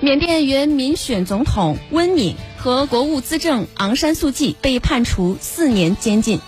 缅甸原民选总统温敏和国务资政昂山素季被判处四年监禁。